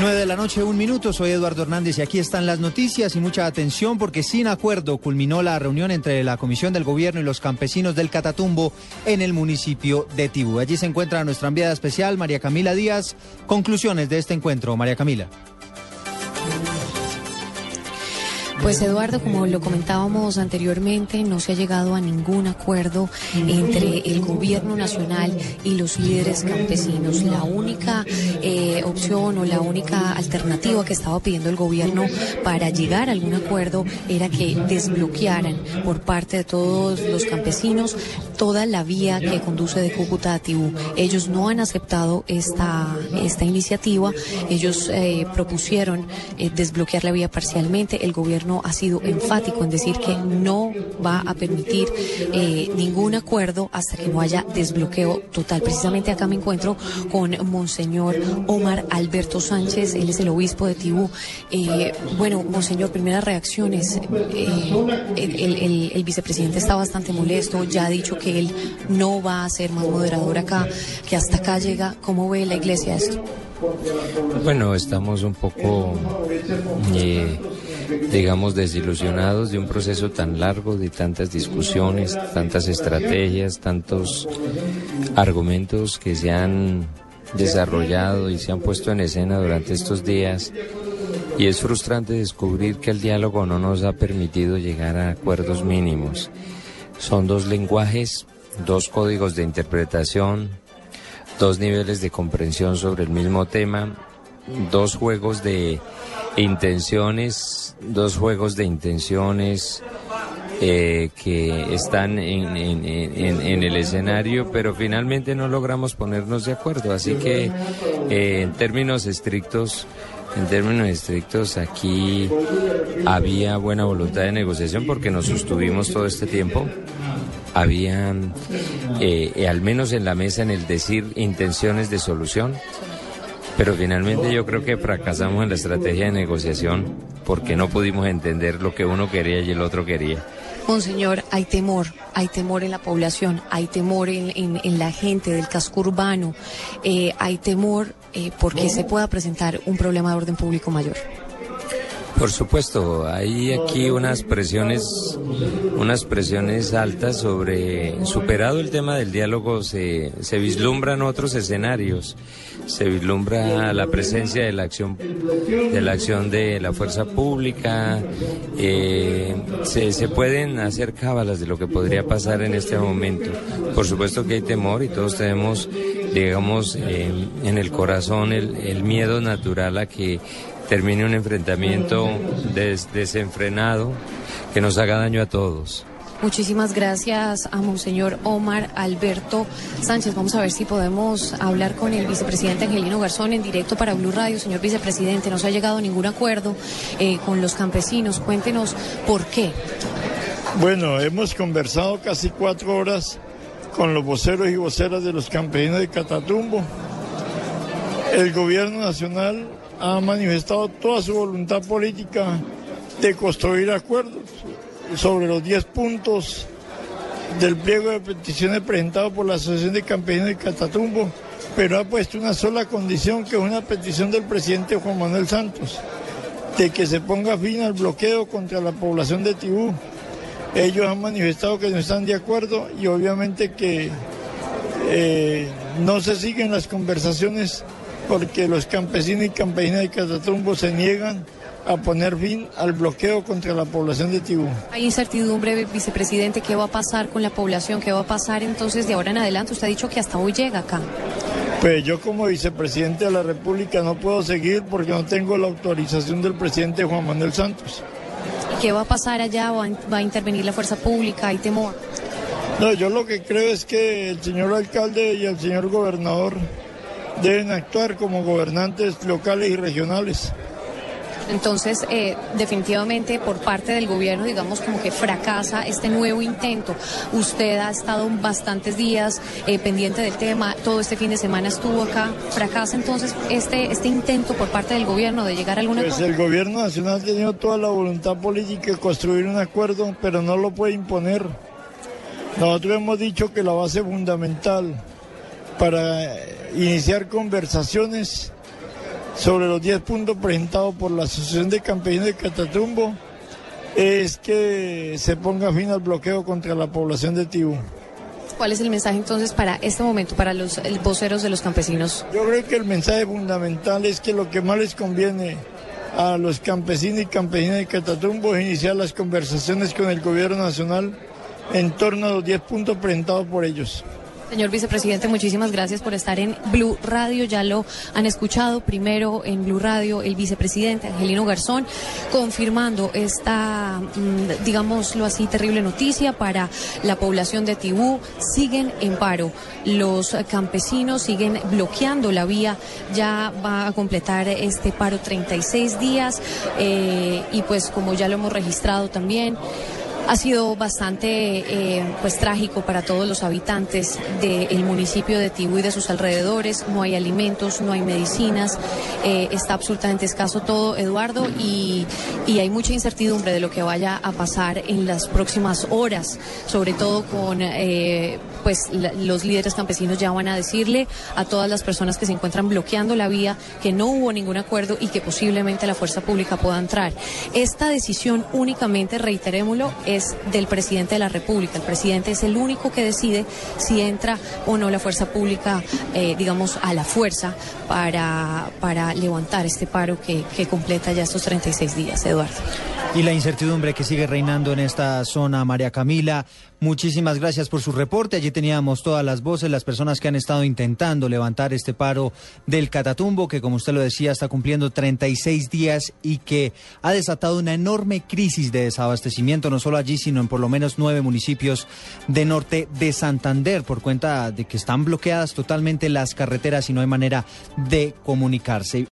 9 de la noche, un minuto. Soy Eduardo Hernández y aquí están las noticias y mucha atención porque sin acuerdo culminó la reunión entre la Comisión del Gobierno y los campesinos del Catatumbo en el municipio de Tibú. Allí se encuentra nuestra enviada especial, María Camila Díaz. Conclusiones de este encuentro, María Camila. Pues Eduardo, como lo comentábamos anteriormente, no se ha llegado a ningún acuerdo entre el gobierno nacional y los líderes campesinos. La única eh, opción o la única alternativa que estaba pidiendo el gobierno para llegar a algún acuerdo era que desbloquearan por parte de todos los campesinos toda la vía que conduce de Cúcuta a Tibú. Ellos no han aceptado esta, esta iniciativa. Ellos eh, propusieron eh, desbloquear la vía parcialmente. El gobierno ha sido enfático en decir que no va a permitir eh, ningún acuerdo hasta que no haya desbloqueo total. Precisamente acá me encuentro con Monseñor Omar Alberto Sánchez, él es el obispo de Tibú. Bueno, Monseñor, primeras reacciones. El, el vicepresidente está bastante molesto, ya ha dicho que él no va a ser más moderador acá, que hasta acá llega. ¿Cómo ve la iglesia esto? Bueno, estamos un poco eh, digamos, desilusionados de un proceso tan largo, de tantas discusiones, tantas estrategias, tantos argumentos que se han desarrollado y se han puesto en escena durante estos días. Y es frustrante descubrir que el diálogo no nos ha permitido llegar a acuerdos mínimos. Son dos lenguajes, dos códigos de interpretación, dos niveles de comprensión sobre el mismo tema, dos juegos de intenciones, dos juegos de intenciones eh, que están en, en, el escenario, pero finalmente no logramos ponernos de acuerdo. Así que eh, en términos estrictos, en términos estrictos, aquí había buena voluntad de negociación porque nos sostuvimos todo este tiempo. Había, eh, al menos en la mesa, en el decir intenciones de solución, pero finalmente yo creo que fracasamos en la estrategia de negociación porque no pudimos entender lo que uno quería y el otro quería. Monseñor, hay temor, hay temor en la población, hay temor en, la gente del casco urbano, eh, hay temor eh, porque se pueda presentar un problema de orden público mayor. Por supuesto, hay aquí unas presiones, unas presiones altas sobre, superado el tema del diálogo, se, se vislumbran otros escenarios, se vislumbra la presencia de la acción, de la acción de la fuerza pública, eh, se, se pueden hacer cábalas de lo que podría pasar en este momento. Por supuesto que hay temor y todos tenemos digamos, en el corazón el, el, miedo natural a que termine un enfrentamiento desenfrenado que nos haga daño a todos. Muchísimas gracias a Monseñor Omar Alberto Sánchez. Vamos a ver si podemos hablar con el vicepresidente Angelino Garzón en directo para Blue Radio. Señor vicepresidente, no se ha llegado a ningún acuerdo eh, con los campesinos. Cuéntenos por qué. Bueno, hemos conversado casi cuatro horas con los voceros y voceras de los campesinos de Catatumbo. El gobierno nacional ha manifestado toda su voluntad política de construir acuerdos sobre los 10 puntos del pliego de peticiones presentado por la Asociación de Campesinos de Catatumbo, pero ha puesto una sola condición, que es una petición del presidente Juan Manuel Santos, de que se ponga fin al bloqueo contra la población de Tibú. Ellos han manifestado que no están de acuerdo y obviamente que eh, no se siguen las conversaciones porque los campesinos y campesinas de Catatumbo se niegan a poner fin al bloqueo contra la población de Tibú. Hay incertidumbre, vicepresidente, ¿qué va a pasar con la población? ¿Qué va a pasar entonces de ahora en adelante? Usted ha dicho que hasta hoy llega acá. Pues yo como vicepresidente de la República no puedo seguir porque no tengo la autorización del presidente Juan Manuel Santos. ¿Y qué va a pasar allá? ¿Va a intervenir la fuerza pública? ¿Hay temor? No, yo lo que creo es que el señor alcalde y el señor gobernador deben actuar como gobernantes locales y regionales. Entonces, eh, definitivamente por parte del gobierno, digamos como que fracasa este nuevo intento. Usted ha estado bastantes días eh, pendiente del tema, todo este fin de semana estuvo acá. ¿Fracasa entonces este, este intento por parte del gobierno de llegar a alguna Pues el gobierno nacional ha tenido toda la voluntad política de construir un acuerdo, pero no lo puede imponer. Nosotros hemos dicho que la base fundamental para iniciar conversaciones sobre los 10 puntos presentados por la Asociación de Campesinos de Catatumbo es que se ponga fin al bloqueo contra la población de Tibú. ¿Cuál es el mensaje entonces para este momento, para los voceros de los campesinos? Yo creo que el mensaje fundamental es que lo que más les conviene a los campesinos y campesinas de Catatumbo es iniciar las conversaciones con el gobierno nacional en torno a los 10 puntos presentados por ellos. Señor vicepresidente, muchísimas gracias por estar en Blue Radio. Ya lo han escuchado primero en Blue Radio el vicepresidente Angelino Garzón confirmando esta, mm, digámoslo así, terrible noticia para la población de Tibú. Siguen en paro. Los campesinos siguen bloqueando la vía. Ya va a completar este paro 36 días eh, y pues como ya lo hemos registrado también. Ha sido bastante eh, pues trágico para todos los habitantes del municipio de Tibú y de sus alrededores. No hay alimentos, no hay medicinas, eh, está absolutamente escaso todo, Eduardo, y, y, hay mucha incertidumbre de lo que vaya a pasar en las próximas horas, sobre todo con eh, pues los líderes campesinos ya van a decirle a todas las personas que se encuentran bloqueando la vía que no hubo ningún acuerdo y que posiblemente la fuerza pública pueda entrar. Esta decisión únicamente, reiterémoslo, es del presidente de la República. El presidente es el único que decide si entra o no la fuerza pública, eh, digamos, a la fuerza para, para levantar este paro que, que completa ya estos 36 días, Eduardo. Y la incertidumbre que sigue reinando en esta zona, María Camila. Muchísimas gracias por su reporte. Allí teníamos todas las voces, las personas que han estado intentando levantar este paro del Catatumbo, que como usted lo decía, está cumpliendo 36 días y que ha desatado una enorme crisis de desabastecimiento, no solo allí, sino en por lo menos nueve municipios de norte de Santander, por cuenta de que están bloqueadas totalmente las carreteras y no hay manera de comunicarse.